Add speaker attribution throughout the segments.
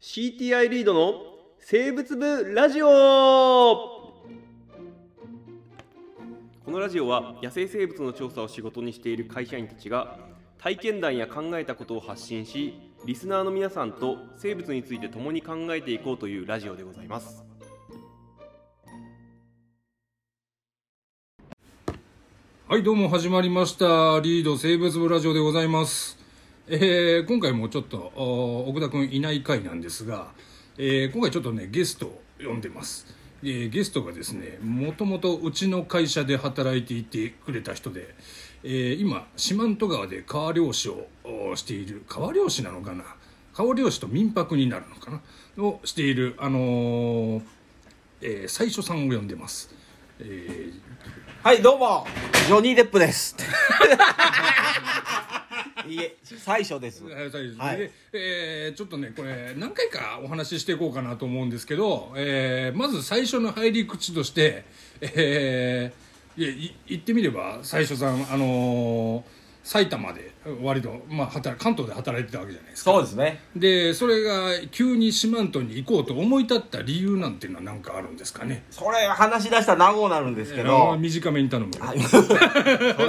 Speaker 1: CTI リードの生物部ラジオこのラジオは野生生物の調査を仕事にしている会社員たちが体験談や考えたことを発信しリスナーの皆さんと生物について共に考えていこうというラジオでございます
Speaker 2: はい、どうも始まりました。リード生物部ラジオでございます。えー今回もちょっと、奥田くんいない回なんですが、えー今回ちょっとね、ゲストを呼んでます。えーゲストがですね、もともとうちの会社で働いていてくれた人で、えー今、四万十川で川漁師をしている、川漁師なのかな？川漁師と民泊になるのかな？をしている、あのーえー最初さんを呼んでます。えー
Speaker 3: はい、どうも、ジョニー・デップです。いいえ、最初です。
Speaker 2: はい最初
Speaker 3: はい
Speaker 2: でえーちょっとねこれ何回かお話ししていこうかなと思うんですけど、えーまず最初の入り口として、えーいやい言ってみれば最初さん、あのー埼玉で割と、まあ、働関東で働いてたわけじゃないですか
Speaker 3: そうですね。
Speaker 2: でそれが急に四万十に行こうと思い立った理由なんていうのは何かあるんですかね
Speaker 3: それ話し出したら長くなるんですけ
Speaker 2: あー
Speaker 3: ど、
Speaker 2: 短めに頼む
Speaker 3: それ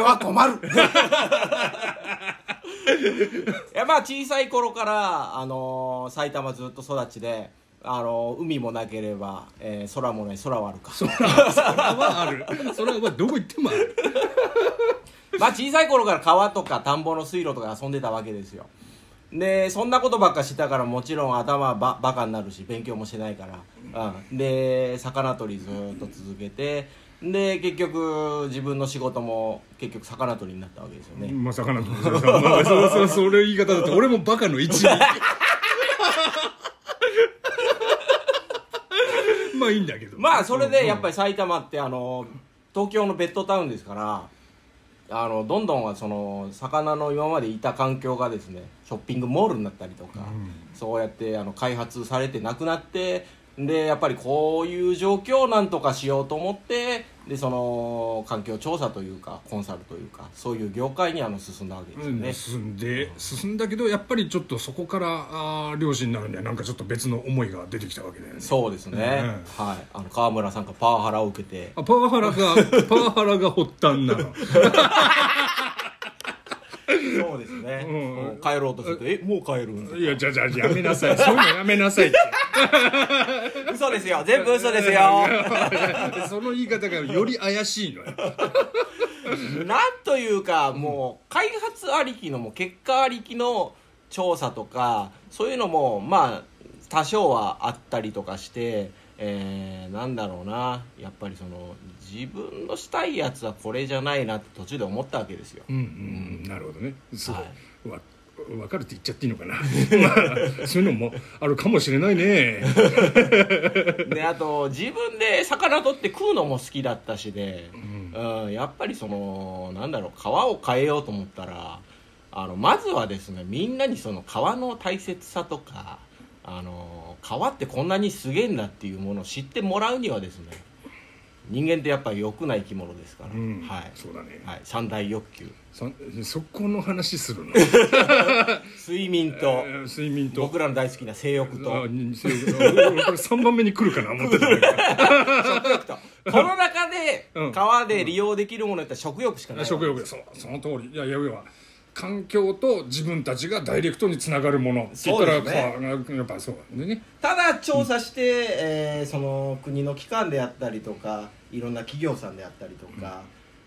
Speaker 3: は困る。いや、まあ、小さい頃から、あのー埼玉ずっと育ちで、あのー海もなければ、えー空もない、空はあるか。
Speaker 2: そらそらはあるそれはどこ行ってもある
Speaker 3: まあ小さい頃から川とか田んぼの水路とか遊んでたわけですよ。でそんなことばっかしてたからもちろん頭はババカになるし勉強もしてないから、うん、で魚取りずっと続けて。で結局自分の仕事も結局魚取りになったわけですよね、
Speaker 2: まさかなと思ってさ、まあ、そそ それ言い方だと俺もバカの一味。まあいいんだけど。
Speaker 3: まあそれでやっぱり埼玉ってあの東京のベッドタウンですからあのどんどんその魚の今までいた環境がですねショッピングモールになったりとか、そうやってあの開発されてなくなってでやっぱりこういう状況をなんとかしようと思ってでその環境調査というかコンサルというかそういう業界にあの進んだわけですよね、
Speaker 2: 進んで進んだけどやっぱりちょっとそこからあー漁師になるにはなんかちょっと別の思いが出てきたわけだよね。
Speaker 3: そうですね、
Speaker 2: うん。
Speaker 3: はい。あの川村さんがパワハラを受けて。
Speaker 2: あパワハラが パワハラが発端なの
Speaker 3: ですね、
Speaker 2: うん。
Speaker 3: もう帰ろうとすると「えもう帰るん?」
Speaker 2: いやじゃあじゃあやめなさい。そういうのやめなさいって。
Speaker 3: 嘘ですよ。全部嘘ですよ。
Speaker 2: その言い方がより怪しいのよ。
Speaker 3: なんというかもう開発ありきのもう結果ありきの調査とかそういうのもまあ多少はあったりとかして、えーなんだろうな。やっぱりその自分のしたいやつはこれじゃないなって途中で思ったわけですよ。
Speaker 2: うんうんなるほどね。そう、
Speaker 3: は
Speaker 2: わ分かるって言っちゃっていいのかな。まあそういうのもあるかもしれないね。
Speaker 3: であと自分で魚取って食うのも好きだったしで、うん。やっぱりそのなんだろう川を変えようと思ったらあのまずはですねみんなにその川の大切さとかあの川ってこんなにすげえんだっていうものを知ってもらうにはですね人間ってやっぱり欲な生き物ですから、
Speaker 2: うん。
Speaker 3: はい、
Speaker 2: そうだね、
Speaker 3: はい、三大欲求。
Speaker 2: そそこの話するの？
Speaker 3: 睡眠と。
Speaker 2: えー睡眠と。
Speaker 3: 僕らの大好きな性欲と。
Speaker 2: あにそう俺 これ3番目に来るかな？思ってた
Speaker 3: 食欲と。この中で
Speaker 2: うん。
Speaker 3: 川で利用できるものやったら食欲しかないわけ
Speaker 2: 食欲。そうその通り。いやいや要は環境と自分たちがダイレクトにつながるもの。って言ったら
Speaker 3: そうですね
Speaker 2: やっぱそうなんでね。
Speaker 3: ただ調査して、えーその国の機関であったりとかいろんな企業さんであったりとか、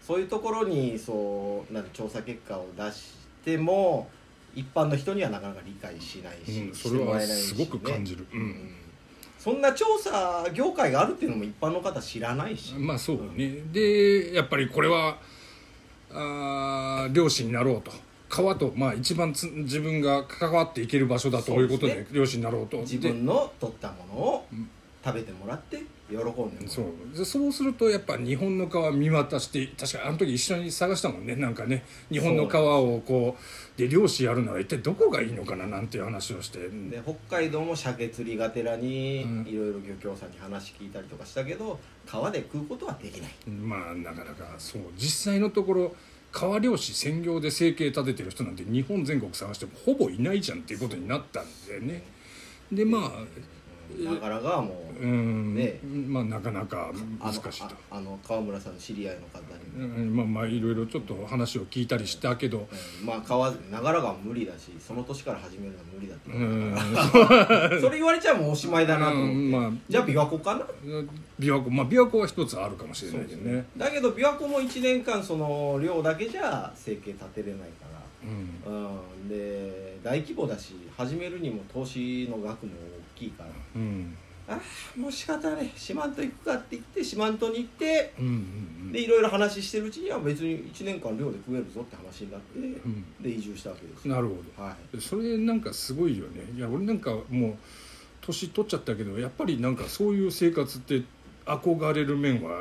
Speaker 3: そういうところにそうなんて調査結果を出しても一般の人にはなかなか理解しないし、
Speaker 2: うんそれはすごく感じる。
Speaker 3: ね
Speaker 2: うん。
Speaker 3: そんな調査業界があるっていうのも一般の方知らないし、
Speaker 2: まあそうね。でやっぱりこれはあー漁師になろうと川と、まあ、一番つ自分が関わっていける場所だということで
Speaker 3: そうです
Speaker 2: 漁師になろうと。
Speaker 3: 自分の取ったものを食べてもらって喜んでもらう。
Speaker 2: そう。でそうするとやっぱ日本の川見渡して確かあの時一緒に探したもんね。なんかね日本の川をこうで漁師やるなら一体どこがいいのかななんていう話をして。
Speaker 3: で北海道も鮭釣りがてらに
Speaker 2: うん。
Speaker 3: いろいろ漁協さんに話聞いたりとかしたけど川で食うことはできない。
Speaker 2: まあなかなかそう。実際のところ川漁師専業で生計立ててる人なんて日本全国探してもほぼいないじゃんっていうことになったんだよね。でまあ
Speaker 3: だからがもう
Speaker 2: うん、
Speaker 3: ね。
Speaker 2: まあなかなか難しいと。
Speaker 3: ああの川村さんの知り合いの方に、
Speaker 2: うんまあまあいろいろちょっと話を聞いたりしたけど。
Speaker 3: うん。まあ川長良川も無理だしその年から始めるのは無理だって
Speaker 2: うん。
Speaker 3: それ言われちゃもうおしまいだなと思って、
Speaker 2: うんまあ。
Speaker 3: じゃあ琵琶湖かな？
Speaker 2: 琵琶湖。まあ琵琶湖は一つあるかもしれないけどね。
Speaker 3: だけど琵琶湖も1年間その量だけじゃ生計立てれないから。
Speaker 2: うん。
Speaker 3: うん、で大規模だし始めるにも投資の額も大きいから。
Speaker 2: うん
Speaker 3: ああもう仕方ない。四万十行くかって言って四万十に行って
Speaker 2: うんうん
Speaker 3: でいろいろ話してるうちには別に1年間寮で食えるぞって話になって、
Speaker 2: ん。
Speaker 3: で移住したわけです。
Speaker 2: なるほど。
Speaker 3: はい。
Speaker 2: それなんかすごいよね。いや俺なんかもう年取っちゃったけどやっぱりなんかそういう生活って憧れる面は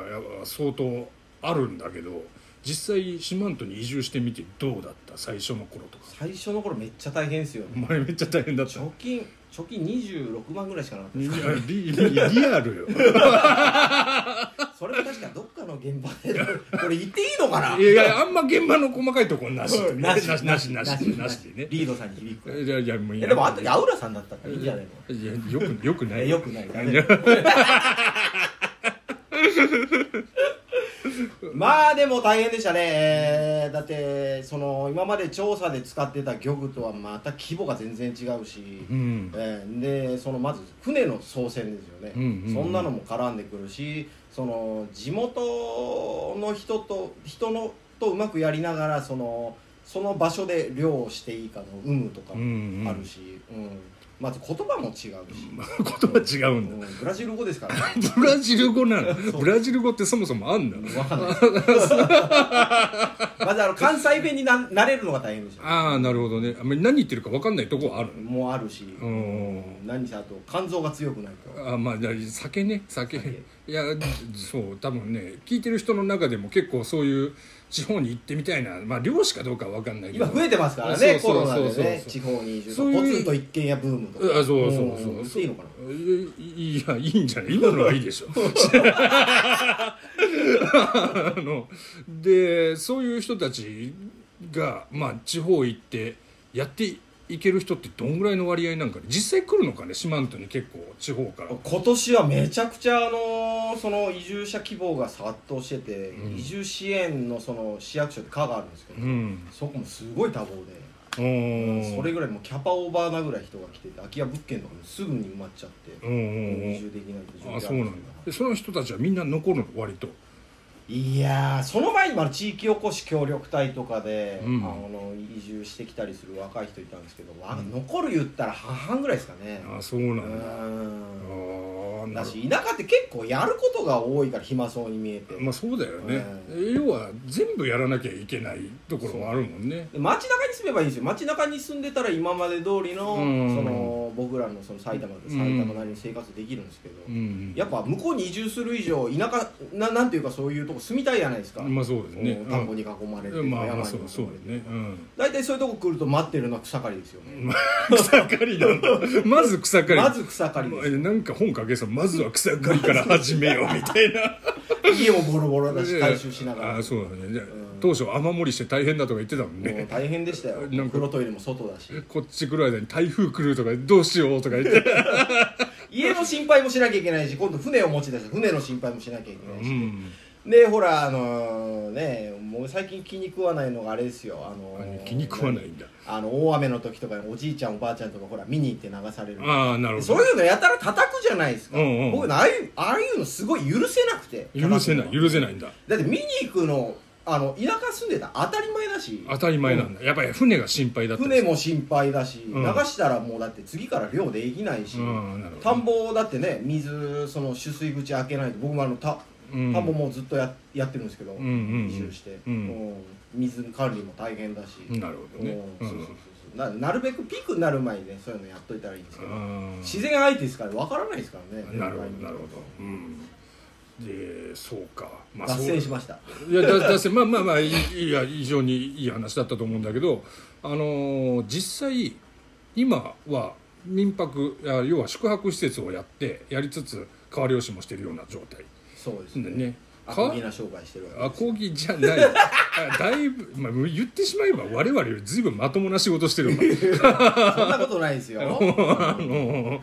Speaker 2: 相当あるんだけど実際四万十に移住してみてどうだった？最初の頃とか。
Speaker 3: 最初の頃めっちゃ大変ですよ
Speaker 2: お前めっちゃ大変だった。
Speaker 3: 貯金貯金26万ぐらいしかなかった
Speaker 2: いや リリリアルよ。
Speaker 3: それも確かどっかの現場で。これ言っていいのかな？い
Speaker 2: やいやあんま現場の細かいところなし。
Speaker 3: うん
Speaker 2: なしなしなしなしなしでね。
Speaker 3: リードさんに響く。
Speaker 2: いやいやもういや。
Speaker 3: えでもあの時アウラさんだったからいいんじゃないの。
Speaker 2: いやよくよくない
Speaker 3: えよくない。ダメ まあでも大変でしたね、えーだってその今まで調査で使ってた漁具とはまた規模が全然違うし、
Speaker 2: うん。
Speaker 3: えーでそのまず船の操船ですよね、
Speaker 2: うんうんうん。
Speaker 3: そんなのも絡んでくるしその地元の人と人のとうまくやりながらそのその場所で漁をしていいかの有無とかもあるし、うんまず言葉も違うし、
Speaker 2: 言葉違うんだ。
Speaker 3: うん。ブラジル語ですからね。
Speaker 2: ブラジル語なの？ブラジル語ってそもそもあんだ
Speaker 3: わかんない。まずあの関西弁にな慣れるのが大変でした。
Speaker 2: ああなるほどね。あんまり何言ってるか分かんないとこはある？
Speaker 3: もうあるし、
Speaker 2: ん。
Speaker 3: 何せあと肝臓が強くないと。
Speaker 2: あまあ酒ね酒。
Speaker 3: 酒。
Speaker 2: いやそう多分ね聞いてる人の中でも結構そういう地方に行ってみたいな。まあ漁師かどうかは分かんないけど。
Speaker 3: 今増えてますから
Speaker 2: そうそう
Speaker 3: ねコロナ
Speaker 2: そうそう。
Speaker 3: でね地方に移住
Speaker 2: そういう。
Speaker 3: ポツンと一軒家ブームとか。
Speaker 2: あそうそうそう
Speaker 3: う。ん。言っていいのかない
Speaker 2: いやいいんじゃない？今のはいいでしょ。あのでそういう人たちが、まあ、地方行ってやっていける人ってどんぐらいの割合なんかね？実際来るのかね？四万十に結構地方から。
Speaker 3: 今年はめちゃくちゃあのその移住者希望が殺到してて、
Speaker 2: うん。
Speaker 3: 移住支援のその市役所って課があるんですけど、
Speaker 2: うん。
Speaker 3: そこもすごい多忙で、それぐらいもうキャパオーバーなぐらい人が来てて空き家物件とかもすぐに埋まっちゃって、移住できないって状況
Speaker 2: あそうなんだ。でその人たちはみんな残るの？割と
Speaker 3: いやーその前にまだ地域おこし協力隊とかで、
Speaker 2: うん。
Speaker 3: あの移住してきたりする若い人いたんですけど、わ残る言ったら半々ぐらいですかね。
Speaker 2: あそうな
Speaker 3: うん。
Speaker 2: だあーなる
Speaker 3: だし田舎って結構やることが多いから暇そうに見えて、
Speaker 2: まあそうだよね、
Speaker 3: う
Speaker 2: 要は全部やらなきゃいけないところもあるもんね。
Speaker 3: で街中に住めばいいんですよ。街中に住んでたら今まで通りの,、
Speaker 2: うん。
Speaker 3: その僕らのその埼玉で
Speaker 2: うん。
Speaker 3: 埼玉なりに生活できるんですけど、
Speaker 2: うん。
Speaker 3: やっぱ向こうに移住する以上田舎ななんていうかそういうとこ住みたいじゃないですか、
Speaker 2: まあそうですね。
Speaker 3: うん。田んぼに囲まれて、
Speaker 2: うんまあまあ
Speaker 3: 山に囲
Speaker 2: そう
Speaker 3: まれて大体そういうとこ来ると待ってるのは草刈りですよね、
Speaker 2: 草刈りだ。まず草刈り。
Speaker 3: まず草刈りです。
Speaker 2: えなんか本かけさまずは草刈りから始めようみたいな。
Speaker 3: 家もボロボロだし回収しながら。
Speaker 2: ああそうだね。じゃあ
Speaker 3: ん
Speaker 2: 当初雨漏りして大変だとか言ってたもんね。
Speaker 3: 大変でしたよ。
Speaker 2: なんか。
Speaker 3: 風呂トイレも外だし。
Speaker 2: こっち来る間に台風来るとかどうしようとか言って。
Speaker 3: 家の心配もしなきゃいけないし今度船を持ち出して船の心配もしなきゃいけないし、
Speaker 2: うん。
Speaker 3: でほらあのねもう最近気に食わないのがあれですよ。あの
Speaker 2: あ気に食わないんだ。
Speaker 3: あの大雨の時とかにおじいちゃんおばあちゃんとかほら見に行って流される。
Speaker 2: ああなるほど。
Speaker 3: そういうのやたら叩くじゃないですか、
Speaker 2: うんうん。
Speaker 3: 僕ああいうああいうのすごい許せなくて
Speaker 2: 許せない許せないんだ。
Speaker 3: だって見に行くのあの田舎住んでたら当たり前だし。
Speaker 2: 当たり前なんだ。やっぱり船が心配だったり
Speaker 3: 船も心配だし、
Speaker 2: うん。
Speaker 3: 流したらもうだって次から漁できないし、
Speaker 2: うんなるほど。
Speaker 3: 田んぼだってね水その取水口開けないと僕もあのた
Speaker 2: うん。
Speaker 3: 田んぼもずっとややってるんですけど、
Speaker 2: んうんうん。
Speaker 3: 移住して、
Speaker 2: うん。
Speaker 3: うん水管理も大変だし、
Speaker 2: なるほどね。
Speaker 3: うん。そうそうそうそう。ななるべくピークになる前にねそういうのやっといたらいいんですけど、
Speaker 2: うん。
Speaker 3: 自然相手ですからわからないですからね。
Speaker 2: なるほどなるほど。うんでそうか。まあ
Speaker 3: 脱
Speaker 2: そう
Speaker 3: 線しました。
Speaker 2: いやだだせまあまあまあいや非常にいい話だったと思うんだけどあのー実際今は民泊要は宿泊施設をやってやりつつ川漁師もしてるような状態。
Speaker 3: そうですね。
Speaker 2: でね。
Speaker 3: アコギな商売してるわ
Speaker 2: アコギじゃない。あ だいぶ、まあ、言ってしまえば我々よりずいぶんまともな仕事してる
Speaker 3: そんなことないですよ。
Speaker 2: あの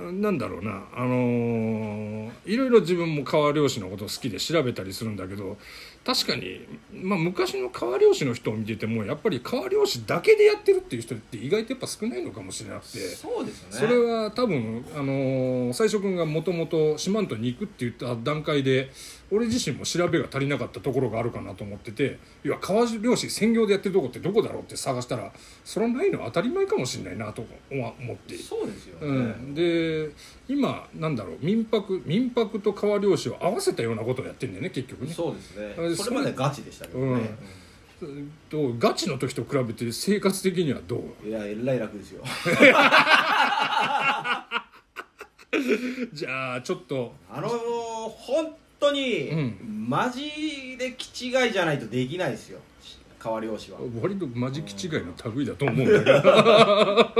Speaker 2: なんだろうな。あのーいろいろ自分も川漁師のこと好きで調べたりするんだけど確かに、まあ、昔の川漁師の人を見ててもやっぱり川漁師だけでやってるっていう人って意外とやっぱ少ないのかもしれなくて。
Speaker 3: そうですよね。
Speaker 2: それは多分、あのー最初君がもともと四万十に行くって言った段階で俺自身も調べが足りなかったところがあるかなと思ってていや川漁師専業でやってるとこってどこだろうって探したらそれはないのは当たり前かもしれないなと思って。
Speaker 3: そうですよね、
Speaker 2: うん、で今なんだろう民泊民泊と川漁師を合わせたようなことをやってるんだよね結局ね。
Speaker 3: そうですね。
Speaker 2: あれ
Speaker 3: それまでガチでしたけどね、
Speaker 2: うん。とガチの時と比べて生活的にはどう？
Speaker 3: いやえらい楽ですよ。
Speaker 2: じゃあちょっと。
Speaker 3: あの本当に、
Speaker 2: うん。
Speaker 3: マジで気違いじゃないとできないですよ。川漁師は。
Speaker 2: 割とマジ気違いの類だと思うんだけど。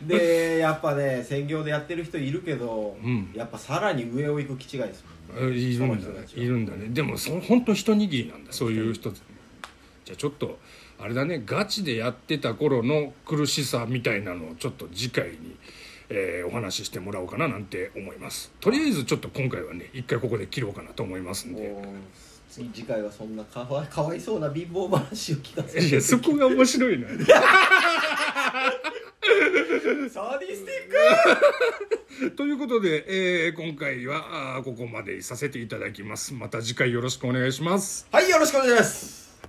Speaker 3: でやっぱね専業でやってる人いるけど、
Speaker 2: うん。
Speaker 3: やっぱさらに上を行く気違いですもんね
Speaker 2: いるんだね。
Speaker 3: い
Speaker 2: るんだね。でもそ本当一握りなんだそういう人。じゃあちょっとあれだね。ガチでやってた頃の苦しさみたいなのをちょっと次回に、えーお話ししてもらおうかななんて思います。とりあえずちょっと今回はね一回ここで切ろうかなと思いますんで。
Speaker 3: 次次回はそんなかわかわいそうな貧乏話を聞かせて
Speaker 2: いやそこが面白いのよ
Speaker 3: サディスティック！
Speaker 2: ということで、えー今回はここまでさせていただきます。また次回よろしくお願いします。
Speaker 3: はいよろしくお願いします